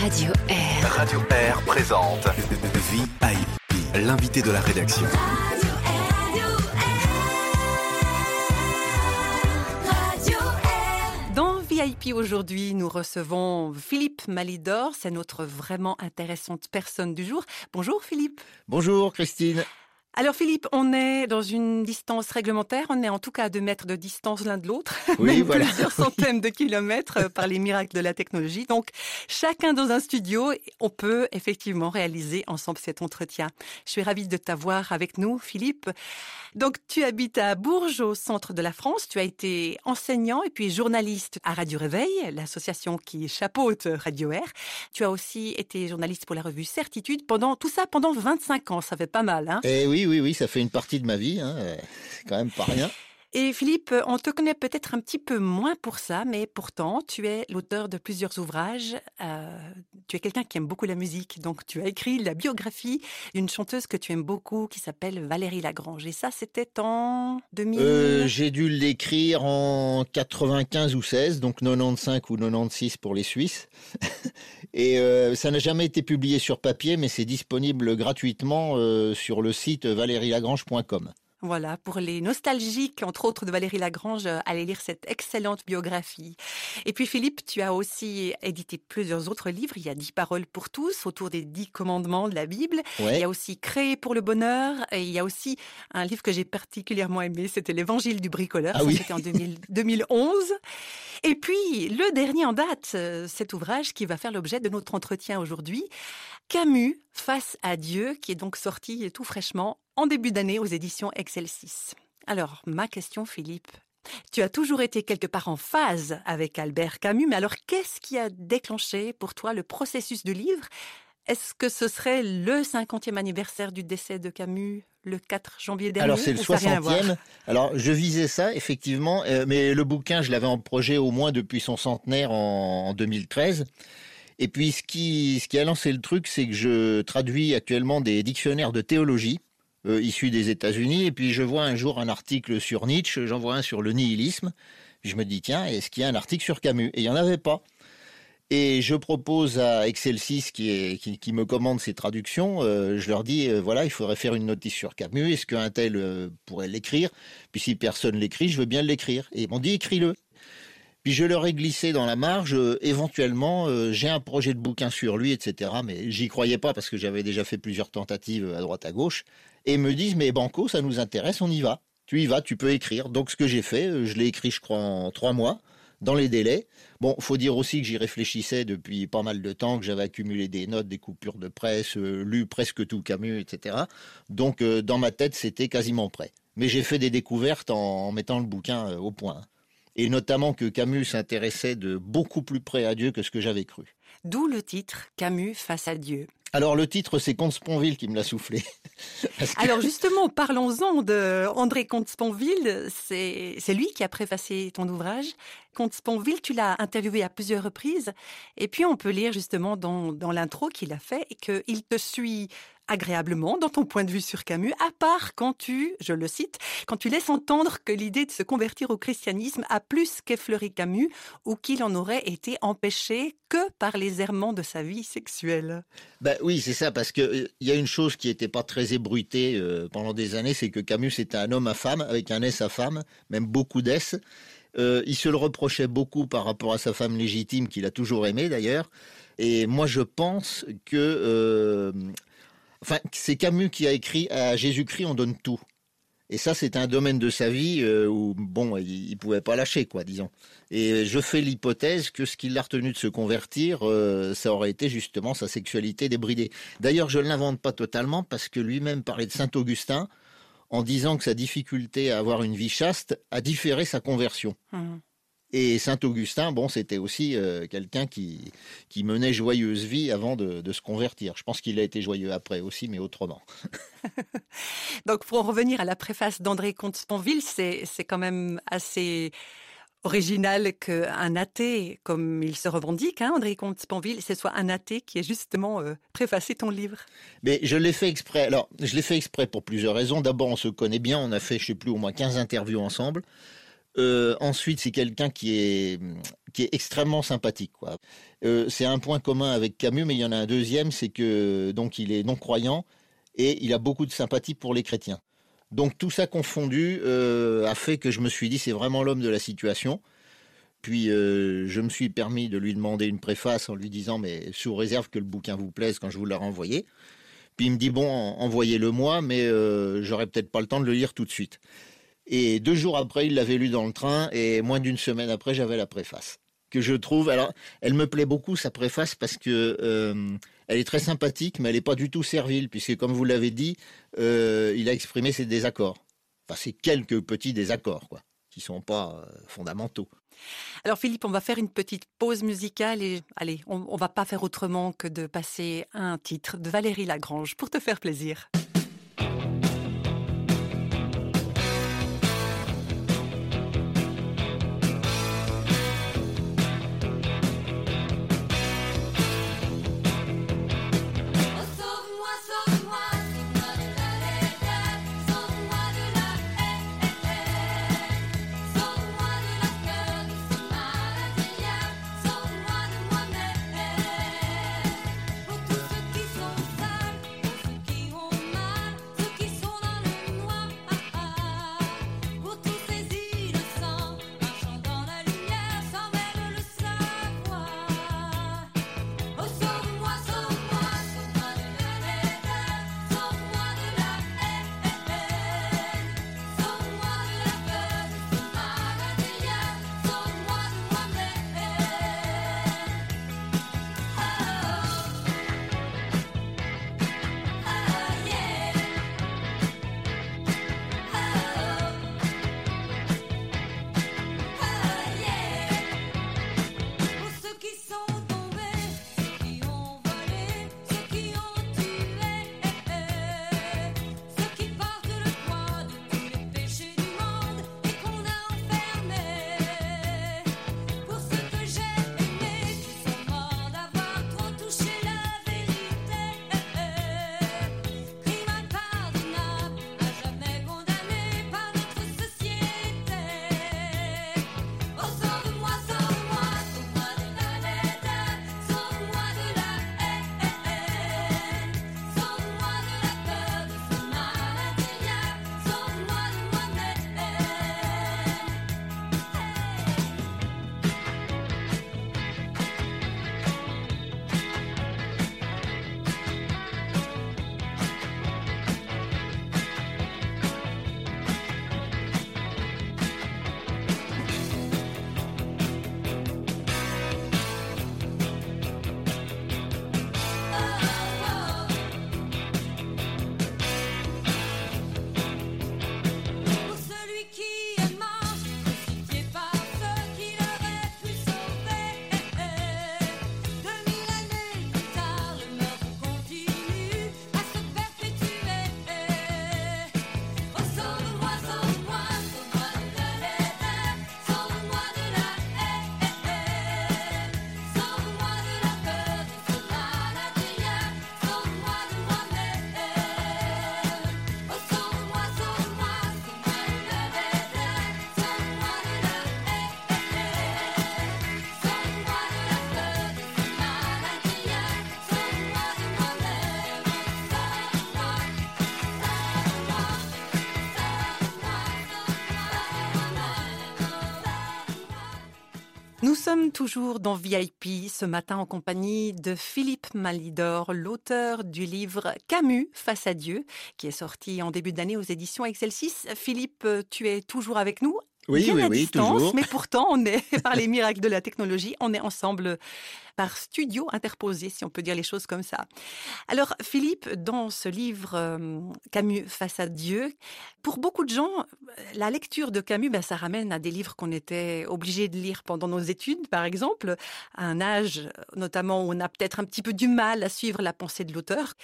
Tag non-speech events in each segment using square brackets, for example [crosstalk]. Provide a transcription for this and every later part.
Radio Air. Radio Air présente VIP, l'invité de la rédaction. Dans VIP aujourd'hui, nous recevons Philippe Malidor. C'est notre vraiment intéressante personne du jour. Bonjour Philippe. Bonjour Christine. Alors Philippe, on est dans une distance réglementaire, on est en tout cas à deux mètres de distance l'un de l'autre, Oui, [laughs] voilà. plusieurs [laughs] centaines de kilomètres euh, par les miracles de la technologie. Donc chacun dans un studio, on peut effectivement réaliser ensemble cet entretien. Je suis ravie de t'avoir avec nous Philippe. Donc tu habites à Bourges au centre de la France, tu as été enseignant et puis journaliste à Radio Réveil, l'association qui chapeaute Radio Air. Tu as aussi été journaliste pour la revue Certitude pendant tout ça pendant 25 ans, ça fait pas mal hein? Eh oui, oui, oui, ça fait une partie de ma vie, hein, c'est quand même pas rien. Et Philippe, on te connaît peut-être un petit peu moins pour ça, mais pourtant, tu es l'auteur de plusieurs ouvrages. Euh, tu es quelqu'un qui aime beaucoup la musique, donc tu as écrit la biographie d'une chanteuse que tu aimes beaucoup, qui s'appelle Valérie Lagrange. Et ça, c'était en 2000. Euh, J'ai dû l'écrire en 95 ou 16, donc 95 ou 96 pour les Suisses. [laughs] Et euh, ça n'a jamais été publié sur papier, mais c'est disponible gratuitement sur le site valerielagrange.com. Voilà, pour les nostalgiques, entre autres de Valérie Lagrange, euh, allez lire cette excellente biographie. Et puis Philippe, tu as aussi édité plusieurs autres livres. Il y a Dix paroles pour tous, autour des dix commandements de la Bible. Il y a aussi Créer pour le bonheur. Et il y a aussi un livre que j'ai particulièrement aimé, c'était l'Évangile du bricoleur. Ah oui. C'était en 2000 2011. [laughs] Et puis, le dernier en date, euh, cet ouvrage qui va faire l'objet de notre entretien aujourd'hui, Camus, Face à Dieu, qui est donc sorti tout fraîchement en début d'année aux éditions Excelsis. Alors, ma question, Philippe. Tu as toujours été quelque part en phase avec Albert Camus, mais alors qu'est-ce qui a déclenché pour toi le processus du livre? Est-ce que ce serait le 50e anniversaire du décès de Camus le 4 janvier dernier Alors c'est le ou ça n'a rien à voir? 60e. Alors je visais ça effectivement, euh, mais le bouquin je l'avais en projet au moins depuis son centenaire en, en 2013. Et puis ce qui ce qui a lancé le truc, c'est que je traduis actuellement des dictionnaires de théologie euh, issus des États-Unis. Et puis je vois un jour un article sur Nietzsche, j'en vois un sur le nihilisme. Je me dis tiens, est-ce qu'il y a un article sur Camus? Et il y en avait pas. Et je propose à Excelsis qui, qui, me commande ces traductions, euh, je leur dis euh, voilà, il faudrait faire une notice sur Camus. Est-ce qu'un tel euh, pourrait l'écrire? Puis si personne l'écrit, je veux bien l'écrire. Et ils m'ont dit écris-le. Puis je leur ai glissé dans la marge, éventuellement, j'ai un projet de bouquin sur lui, etc. Mais j'y croyais pas parce que j'avais déjà fait plusieurs tentatives à droite à gauche. Et me disent mais Banco, ça nous intéresse, on y va. Tu y vas, tu peux écrire. Donc ce que j'ai fait, euh, je l'ai écrit, je crois, en trois mois, dans les délais. Bon, faut dire aussi que j'y réfléchissais depuis pas mal de temps, que j'avais accumulé des notes, des coupures de presse, euh, lu presque tout Camus, etc. Donc euh, dans ma tête, c'était quasiment prêt. Mais j'ai fait des découvertes en, mettant le bouquin au point. Et notamment que Camus s'intéressait de beaucoup plus près à Dieu que ce que j'avais cru. D'où le titre Camus face à Dieu. Alors le titre, c'est Comte Sponville qui me l'a soufflé. [laughs] Alors justement, parlons-en de André Comte-Sponville. C'est c'est lui qui a préfacé ton ouvrage. Comte-Sponville, tu l'as interviewé à plusieurs reprises. Et puis on peut lire justement dans, dans l'intro qu'il a fait qu'il te suit agréablement dans ton point de vue sur Camus, à part quand tu, je le cite, quand tu laisses entendre que l'idée de se convertir au christianisme a plus qu'effleuré Camus ou qu'il en aurait été empêché que par les errements de sa vie sexuelle. Ben oui, c'est ça, parce que euh, il y a une chose qui n'était pas très ébruitée euh, pendant des années, c'est que Camus était un homme à femme, avec un S à femme, même beaucoup d'S. Euh, il se le reprochait beaucoup par rapport à sa femme légitime, qu'il a toujours aimée d'ailleurs. Et moi, je pense que, enfin, c'est Camus qui a écrit à Jésus-Christ, on donne tout. Et ça, c'est un domaine de sa vie euh, où, bon, il, il pouvait pas lâcher, quoi, disons. Et je fais l'hypothèse que ce qui l'a retenu de se convertir, euh, ça aurait été justement sa sexualité débridée. D'ailleurs, je ne l'invente pas totalement parce que lui-même parlait de Saint Augustin en disant que sa difficulté à avoir une vie chaste a différé sa conversion. Hum. Et Saint Augustin, bon, c'était aussi euh, quelqu'un qui, qui menait joyeuse vie avant de, de se convertir. Je pense qu'il a été joyeux après aussi, mais autrement. [laughs] Donc, pour en revenir à la préface d'André Comte-Sponville, c'est, c'est quand même assez original qu'un athée, comme il se revendique, hein, André Comte-Sponville, ce soit un athée qui ait justement euh, préfacé ton livre. Mais je l'ai fait exprès. Alors, je l'ai fait exprès pour plusieurs raisons. D'abord, on se connaît bien. On a fait, je sais plus, au moins 15 interviews ensemble. Euh, ensuite, c'est quelqu'un qui est, qui est extrêmement sympathique. Euh, c'est un point commun avec Camus, mais il y en a un deuxième, c'est que donc il est non croyant et il a beaucoup de sympathie pour les chrétiens. Donc tout ça confondu euh, a fait que je me suis dit c'est vraiment l'homme de la situation. Puis je me suis permis de lui demander une préface en lui disant mais sous réserve que le bouquin vous plaise quand je vous l'ai renvoyé. Puis il me dit bon envoyez-le moi mais j'aurais peut-être pas le temps de le lire tout de suite. Et deux jours après il l'avait lu dans le train et moins d'une semaine après j'avais la préface que je trouve alors elle me plaît beaucoup sa préface parce que euh, elle est très sympathique mais elle n'est pas du tout servile puisque comme vous l'avez dit euh, il a exprimé ses désaccords. Enfin c'est quelques petits désaccords quoi qui sont pas euh, fondamentaux. Alors Philippe, on va faire une petite pause musicale et allez, on, on va pas faire autrement que de passer un titre de Valérie Lagrange pour te faire plaisir. Nous sommes toujours dans VIP ce matin en compagnie de Philippe Malidor, l'auteur du livre Camus face à Dieu, qui est sorti en début d'année aux éditions Excelsis. Philippe, tu es toujours avec nous Oui, bien oui, à oui, distance, toujours. mais pourtant, on est, [laughs] par les miracles de la technologie, on est ensemble par studio interposé, si on peut dire les choses comme ça. Alors, Philippe, dans ce livre euh, Camus face à Dieu, pour beaucoup de gens, la lecture de Camus, ben, ça ramène à des livres qu'on était obligés de lire pendant nos études, par exemple, à un âge notamment où on a peut-être un petit peu du mal à suivre la pensée de l'auteur.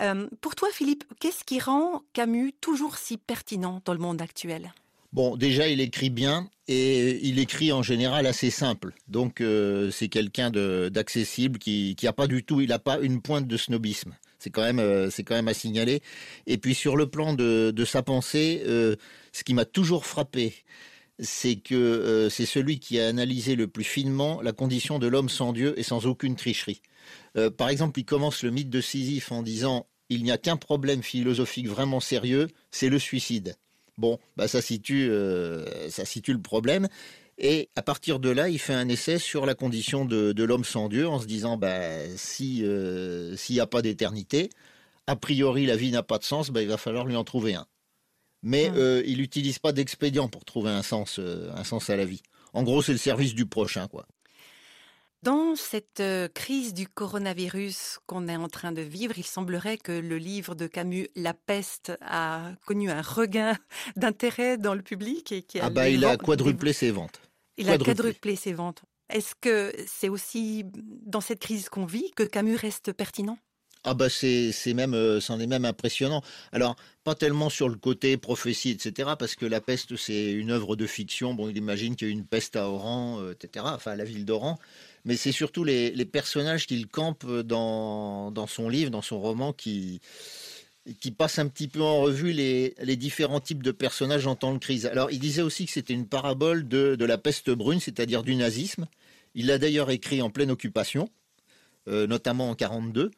Euh, pour toi, Philippe, qu'est-ce qui rend Camus toujours si pertinent dans le monde actuel? Bon, déjà, il écrit bien et il écrit en général assez simple. Donc, euh, c'est quelqu'un d'accessible qui qui a pas du tout, il a pas une pointe de snobisme. C'est quand même, euh, c'est quand même à signaler. Et puis sur le plan de, sa pensée, euh, ce qui m'a toujours frappé, c'est que c'est celui qui a analysé le plus finement la condition de l'homme sans Dieu et sans aucune tricherie. Par exemple, il commence le mythe de Sisyphe en disant il n'y a qu'un problème philosophique vraiment sérieux, c'est le suicide. Bon, bah ça situe, euh, ça situe le problème. Et à partir de là, il fait un essai sur la condition de, de l'homme sans Dieu en se disant bah, si euh, s'il n'y a pas d'éternité, a priori la vie n'a pas de sens, bah, il va falloir lui en trouver un. Mais Hmm. euh, il n'utilise pas d'expédient pour trouver un sens, un sens à la vie. En gros, c'est le service du prochain, quoi. Dans cette euh, crise du coronavirus qu'on est en train de vivre, il semblerait que le livre de Camus, La peste, a connu un regain [laughs] d'intérêt dans le public et qui Ah bah, il a quadruplé ses ventes. Il a quadruplé. ses ventes. Est-ce que c'est aussi dans cette crise qu'on vit que Camus reste pertinent? Ah bah c'est c'est même euh, c'en est même impressionnant. Alors pas tellement sur le côté prophétie etc parce que la peste c'est une œuvre de fiction. Bon il imagine qu'il y a eu une peste à Oran euh, etc. Enfin à la ville d'Oran. Mais c'est surtout les, personnages qu'il campe dans dans son livre dans son roman qui qui passe un petit peu en revue les, les différents types de personnages en temps de crise. Alors, il disait aussi que c'était une parabole de, de la peste brune, c'est-à-dire du nazisme. Il l'a d'ailleurs écrit en pleine occupation, euh, notamment en 42.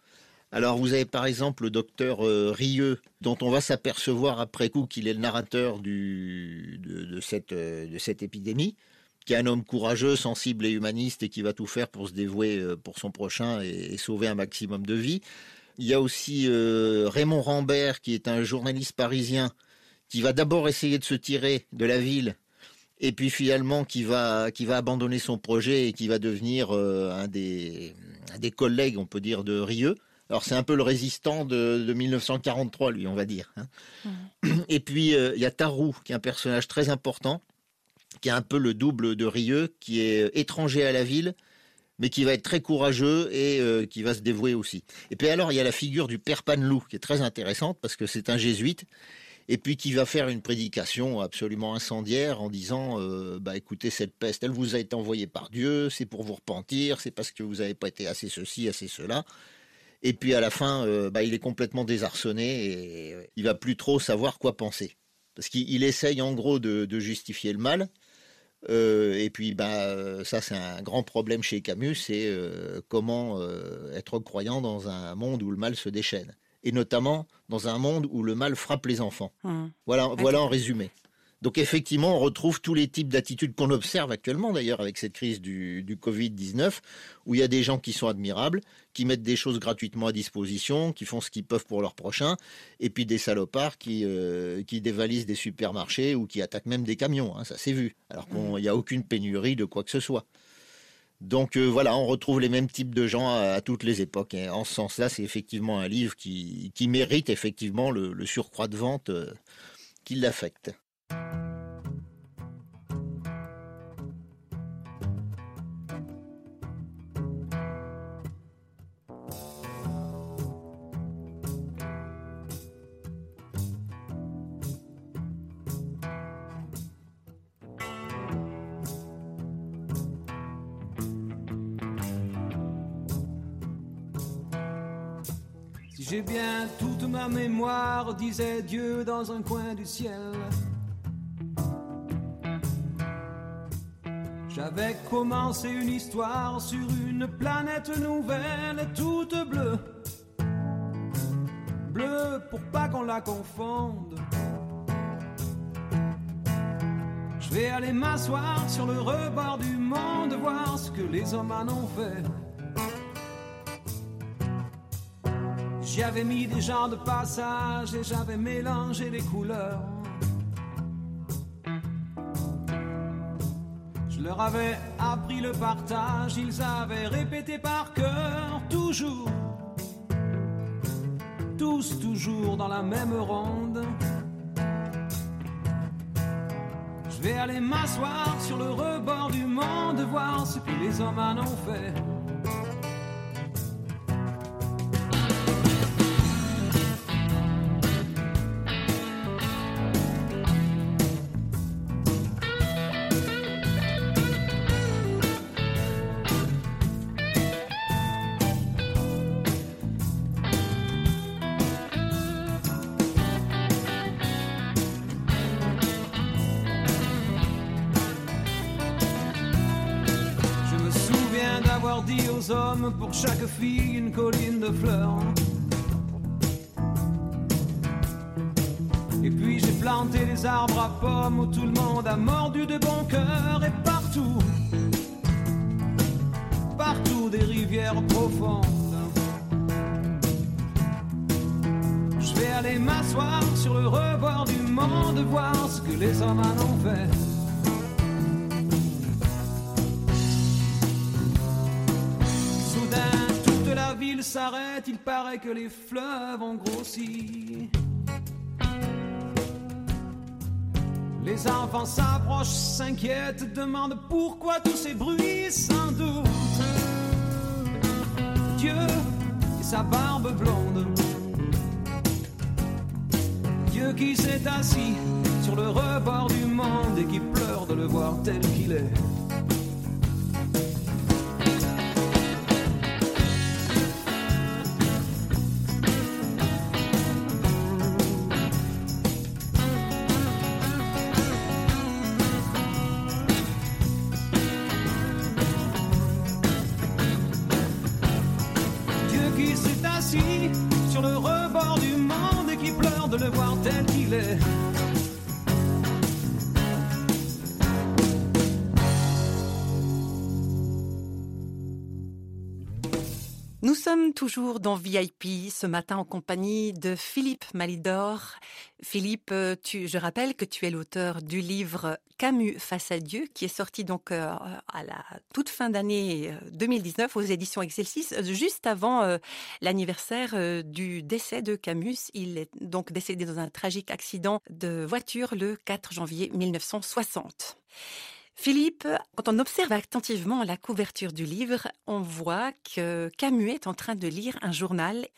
Alors, vous avez par exemple le docteur euh, Rieux, dont on va s'apercevoir après coup qu'il est le narrateur de, de cette, euh, de cette épidémie, qui est un homme courageux, sensible et humaniste et qui va tout faire pour se dévouer euh, pour son prochain et, et sauver un maximum de vies. Il y a aussi euh, Raymond Rambert, qui est un journaliste parisien, qui va d'abord essayer de se tirer de la ville, et puis finalement qui va, qui va abandonner son projet et qui va devenir euh, un, des, un des collègues, on peut dire, de Rieux. Alors c'est un peu le résistant de, de 1943, lui, on va dire. hein. Et puis euh, il y a Tarou, qui est un personnage très important, qui est un peu le double de Rieux, qui est étranger à la ville, mais qui va être très courageux et euh, qui va se dévouer aussi. Et puis alors, il y a la figure du père Panelou, qui est très intéressante parce que c'est un jésuite, et puis qui va faire une prédication absolument incendiaire en disant, euh, bah écoutez, cette peste, elle vous a été envoyée par Dieu, c'est pour vous repentir, c'est parce que vous n'avez pas été assez ceci, assez cela. Et puis à la fin, euh, bah, il est complètement désarçonné et euh, il va plus trop savoir quoi penser. Parce qu'il il essaye en gros de justifier le mal, euh, et puis, bah, euh, ça, c'est un grand problème chez Camus, c'est euh, comment euh, être croyant dans un monde où le mal se déchaîne. Et notamment dans un monde où le mal frappe les enfants. Hmm. Voilà, voilà en résumé. Donc effectivement, on retrouve tous les types d'attitudes qu'on observe actuellement d'ailleurs avec cette crise du, du Covid-19, où il y a des gens qui sont admirables, qui mettent des choses gratuitement à disposition, qui font ce qu'ils peuvent pour leur prochain, et puis des salopards qui, euh, dévalisent des supermarchés ou qui attaquent même des camions, hein, ça s'est vu, alors qu'il n'y a aucune pénurie de quoi que ce soit. Donc euh, voilà, on retrouve les mêmes types de gens à, toutes les époques. Et en ce sens-là, c'est effectivement un livre qui, mérite effectivement le, le surcroît de vente euh, qui l'affecte. Disait Dieu dans un coin du ciel. J'avais commencé une histoire sur une planète nouvelle, toute bleue. Bleue pour pas qu'on la confonde. Je vais aller m'asseoir sur le rebord du monde, voir ce que les hommes en ont fait. J'y avais mis des gens de passage et j'avais mélangé les couleurs. Je leur avais appris le partage, ils avaient répété par cœur, toujours, tous toujours dans la même ronde. Je vais aller m'asseoir sur le rebord du monde, voir ce que les hommes en ont fait. Hommes, pour chaque fille une colline de fleurs. Et puis j'ai planté des arbres à pommes où tout le monde a mordu de bon cœur et partout, partout des rivières profondes. Je vais aller m'asseoir sur le rebord du monde, voir ce que les hommes en ont fait. S'arrête, il paraît que les fleuves ont grossi. Les enfants s'approchent, s'inquiètent, demandent pourquoi tous ces bruits, sans doute. Dieu et sa barbe blonde. Dieu qui s'est assis sur le rebord du monde et qui pleure de le voir tel qu'il est. qui s'est assis sur le sommes toujours dans VIP ce matin en compagnie de Philippe Malidor. Philippe, euh, je rappelle que tu es l'auteur du livre Camus face à Dieu qui est sorti donc euh, à la toute fin d'année euh, 2019 aux éditions Excelsis, euh, juste avant euh, l'anniversaire euh, du décès de Camus. Il est donc décédé dans un tragique accident de voiture le 4 janvier 1960. Philippe, quand on observe attentivement la couverture du livre, on voit que Camus est en train de lire un journal.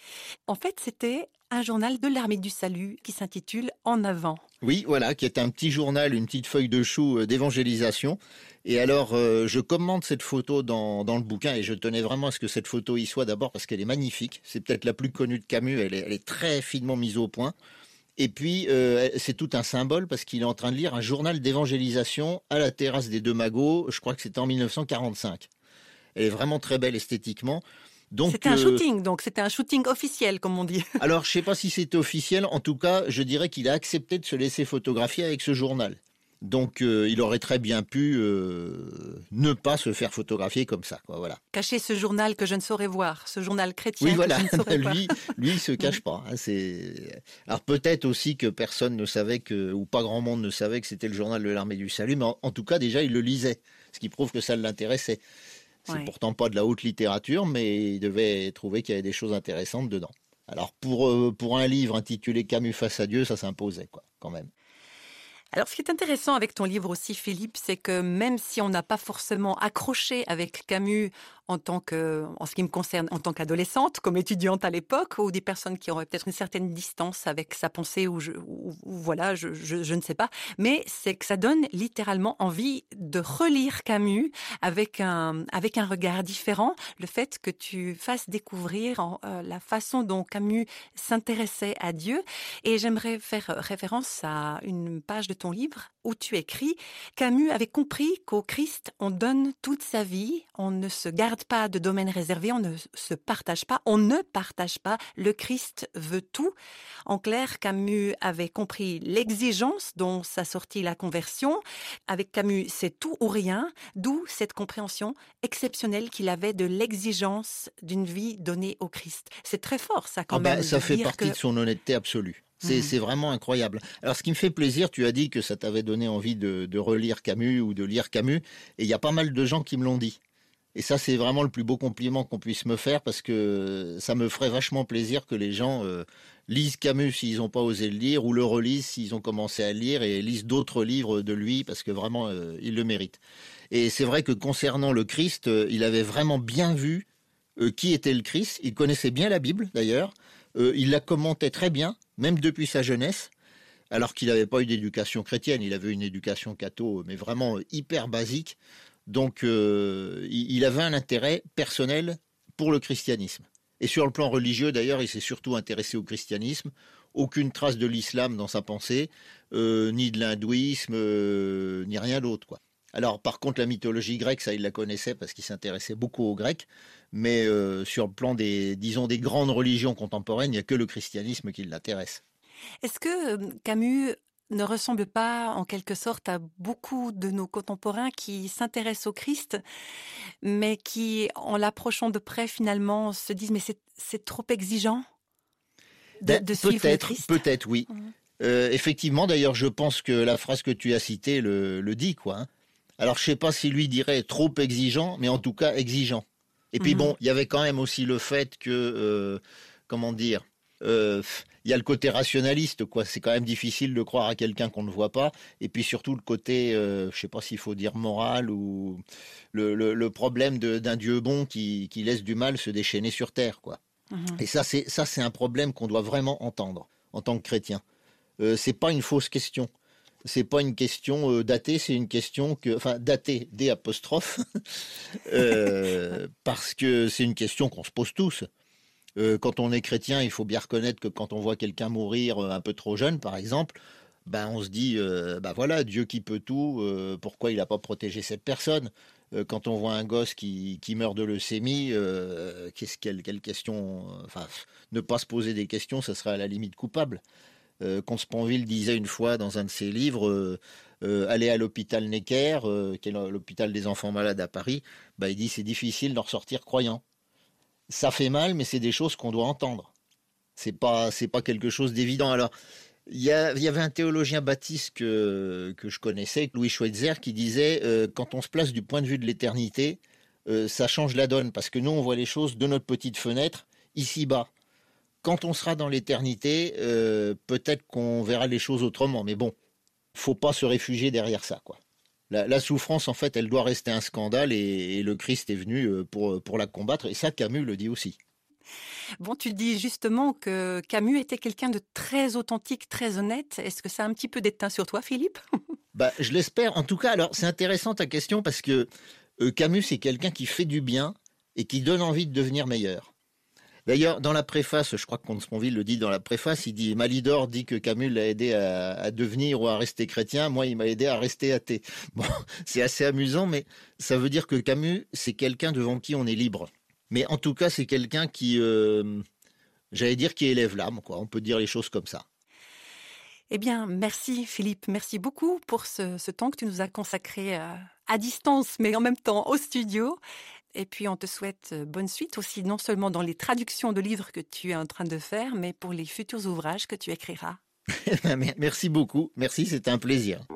En fait, c'était un journal de l'armée du salut qui s'intitule En avant. Oui, voilà, qui est un petit journal, une petite feuille de chou euh, d'évangélisation. Et alors, euh, je commande cette photo dans, dans le bouquin et je tenais vraiment à ce que cette photo y soit d'abord parce qu'elle est magnifique. C'est peut-être la plus connue de Camus, elle est, elle est très finement mise au point. Et puis, euh, c'est tout un symbole parce qu'il est en train de lire un journal d'évangélisation à la terrasse des Deux Magots, je crois que c'était en 1945. Elle est vraiment très belle esthétiquement. Donc, C'était un euh, shooting, donc c'était un shooting officiel, comme on dit. [laughs] alors, je sais pas si c'est officiel. En tout cas, je dirais qu'il a accepté de se laisser photographier avec ce journal. Donc, euh, il aurait très bien pu euh, ne pas se faire photographier comme ça. Quoi, voilà. Cacher ce journal que je ne saurais voir, ce journal chrétien Oui, que voilà. je ne saurais [laughs] voir. lui, lui, il se cache pas. hein, c'est. Alors peut-être aussi que personne ne savait que, ou pas grand monde ne savait que c'était le journal de l'armée du salut, mais en, en tout cas, déjà, il le lisait, ce qui prouve que ça l'intéressait. C'est Ouais. pourtant pas de la haute littérature, mais il devait trouver qu'il y avait des choses intéressantes dedans. Alors pour euh, pour un livre intitulé Camus face à Dieu, ça s'imposait quoi, quand même. Alors, ce qui est intéressant avec ton livre aussi, Philippe, c'est que même si on n'a pas forcément accroché avec Camus en tant que, en ce qui me concerne, en tant qu'adolescente, comme étudiante à l'époque, ou des personnes qui auraient peut-être une certaine distance avec sa pensée, ou, je, ou- voilà, je, je- ne sais pas, mais c'est que ça donne littéralement envie de relire Camus avec un, avec un regard différent. Le fait que tu fasses découvrir euh, la façon dont Camus s'intéressait à Dieu. Et j'aimerais faire référence à une page de ton livre où tu écris Camus avait compris qu'au Christ, on donne toute sa vie, on ne se garde pas de domaine réservé, on ne se partage pas, on ne partage pas. Le Christ veut tout. En clair, Camus avait compris l'exigence dont s'assortit la conversion. Avec Camus, c'est tout ou rien, d'où cette compréhension exceptionnelle qu'il avait de l'exigence d'une vie donnée au Christ. C'est très fort, ça, quand Ah bah, même. ça fait partie que- de son honnêteté absolue. C'est Mhm. c'est vraiment incroyable. Alors, ce qui me fait plaisir, tu as dit que ça t'avait donné envie de, de relire Camus ou de lire Camus, et il y a pas mal de gens qui me l'ont dit. Et ça, c'est vraiment le plus beau compliment qu'on puisse me faire parce que ça me ferait vachement plaisir que les gens euh, lisent Camus s'ils n'ont pas osé le lire ou le relisent s'ils ont commencé à le lire et lisent d'autres livres de lui parce que vraiment, euh, il le mérite. Et c'est vrai que concernant le Christ, euh, il avait vraiment bien vu euh, qui était le Christ. Il connaissait bien la Bible d'ailleurs. Il la commentait très bien, même depuis sa jeunesse, alors qu'il n'avait pas eu d'éducation chrétienne. Il avait une éducation catho, mais vraiment euh, hyper basique. Donc, euh, il avait un intérêt personnel pour le christianisme. Et sur le plan religieux, d'ailleurs, il s'est surtout intéressé au christianisme. Aucune trace de l'islam dans sa pensée, euh, ni de l'hindouisme, ni rien d'autre. quoi. Alors, par contre, la mythologie grecque, ça, il la connaissait parce qu'il s'intéressait beaucoup aux Grecs. Mais euh, sur le plan des, disons, des grandes religions contemporaines, il n'y a que le christianisme qui l'intéresse. Est-ce que euh, Camus ne ressemble pas en quelque sorte à beaucoup de nos contemporains qui s'intéressent au Christ, mais qui, en l'approchant de près, finalement, se disent mais c'est- trop exigeant de, Ben, de suivre le peut-être, Christ? peut-être, oui. Mhm. Euh, effectivement, d'ailleurs, je pense que la phrase que tu as citée le, le dit, quoi. hein. Alors, je sais pas si lui dirait trop exigeant, mais en tout cas exigeant. Et puis Mhm. bon, il y avait quand même aussi le fait que, euh, comment dire, euh, il y a le côté rationaliste, quoi. C'est quand même difficile de croire à quelqu'un qu'on ne voit pas. Et puis surtout le côté, euh, je sais pas s'il faut dire moral ou le, le- le problème d'un Dieu bon qui, qui laisse du mal se déchaîner sur terre, quoi. Mhm. Et ça, c'est ça, c'est un problème qu'on doit vraiment entendre en tant que chrétien. Euh, c'est pas une fausse question. C'est pas une question euh, datée, c'est une question que, enfin, datée, D apostrophe, [laughs] euh, parce que c'est une question qu'on se pose tous. Euh, quand on est chrétien, il faut bien reconnaître que quand on voit quelqu'un mourir un peu trop jeune, par exemple, ben on se dit, ben voilà, Dieu qui peut tout, pourquoi il n'a pas protégé cette personne? Quand on voit un gosse qui, qui meurt de leucémie, qu'est-ce quelle, quelle question Enfin, ne pas se poser des questions, ça serait à la limite coupable. Euh, disait une fois dans un de ses livres, euh, euh, aller à l'hôpital Necker, euh, qui est l'hôpital des enfants malades à Paris, bah, il dit c'est difficile d'en ressortir croyant. Ça fait mal, mais c'est des choses qu'on doit entendre. C'est pas pas quelque chose d'évident. Alors il y, avait un théologien baptiste que, je connaissais, Louis Schweitzer, qui disait quand on se place du point de vue de l'éternité, ça change la donne parce que nous on voit les choses de notre petite fenêtre ici bas. Quand on sera dans l'éternité, euh, peut-être qu'on verra les choses autrement. Mais bon, faut pas se réfugier derrière ça, quoi. La, la souffrance, en fait, elle doit rester un scandale et, et le Christ est venu euh, pour, pour la combattre. Et ça, Camus le dit aussi. Bon, tu dis justement que Camus était quelqu'un de très authentique, très honnête. Est-ce que ça a un petit peu déteint sur toi, Philippe? [laughs] Bah, je l'espère. En tout cas, alors c'est intéressant ta question parce que euh, Camus c'est quelqu'un qui fait du bien et qui donne envie de devenir meilleur. D'ailleurs, dans la préface, je crois que Comte Sponville le dit dans la préface, il dit Malidor dit que Camus l'a aidé à, à devenir ou à rester chrétien. Moi, il m'a aidé à rester athée. [laughs] Bon, c'est assez amusant, mais ça veut dire que Camus c'est quelqu'un devant qui on est libre. Mais en tout cas, c'est quelqu'un qui, euh, j'allais dire, qui élève l'âme. On peut dire les choses comme ça. Eh bien, merci Philippe, merci beaucoup pour ce, temps que tu nous as consacré euh, à distance, mais en même temps au studio. Et puis, on te souhaite euh, bonne suite aussi, non seulement dans les traductions de livres que tu es en train de faire, mais pour les futurs ouvrages que tu écriras. [laughs] Merci beaucoup. Merci, c'était un plaisir.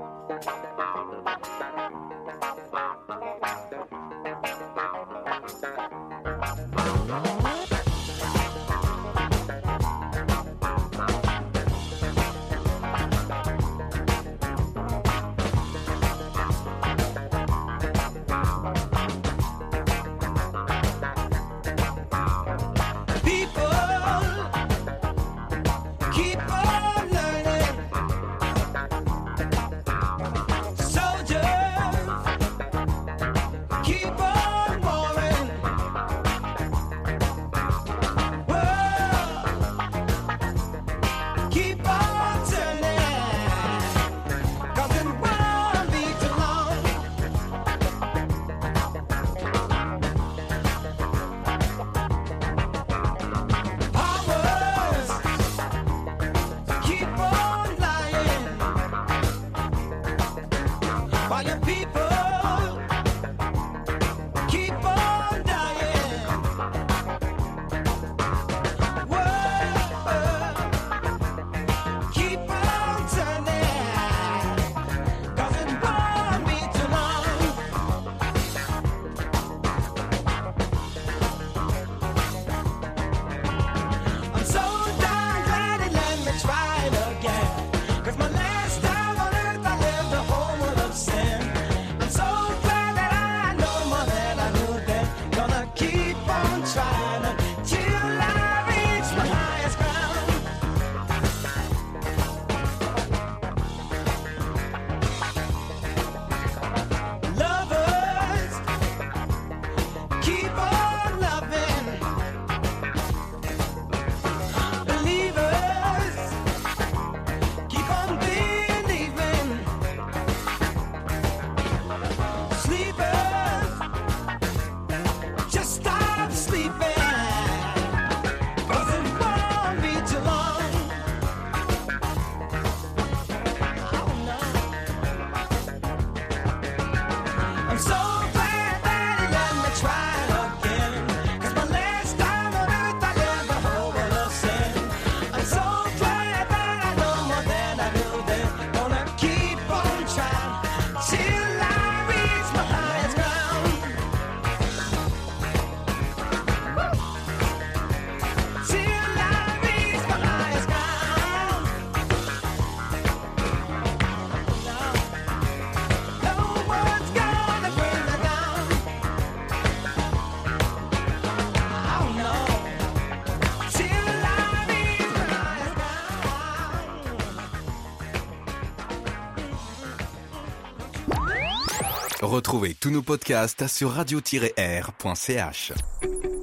Tous nos podcasts sur radio-r.ch.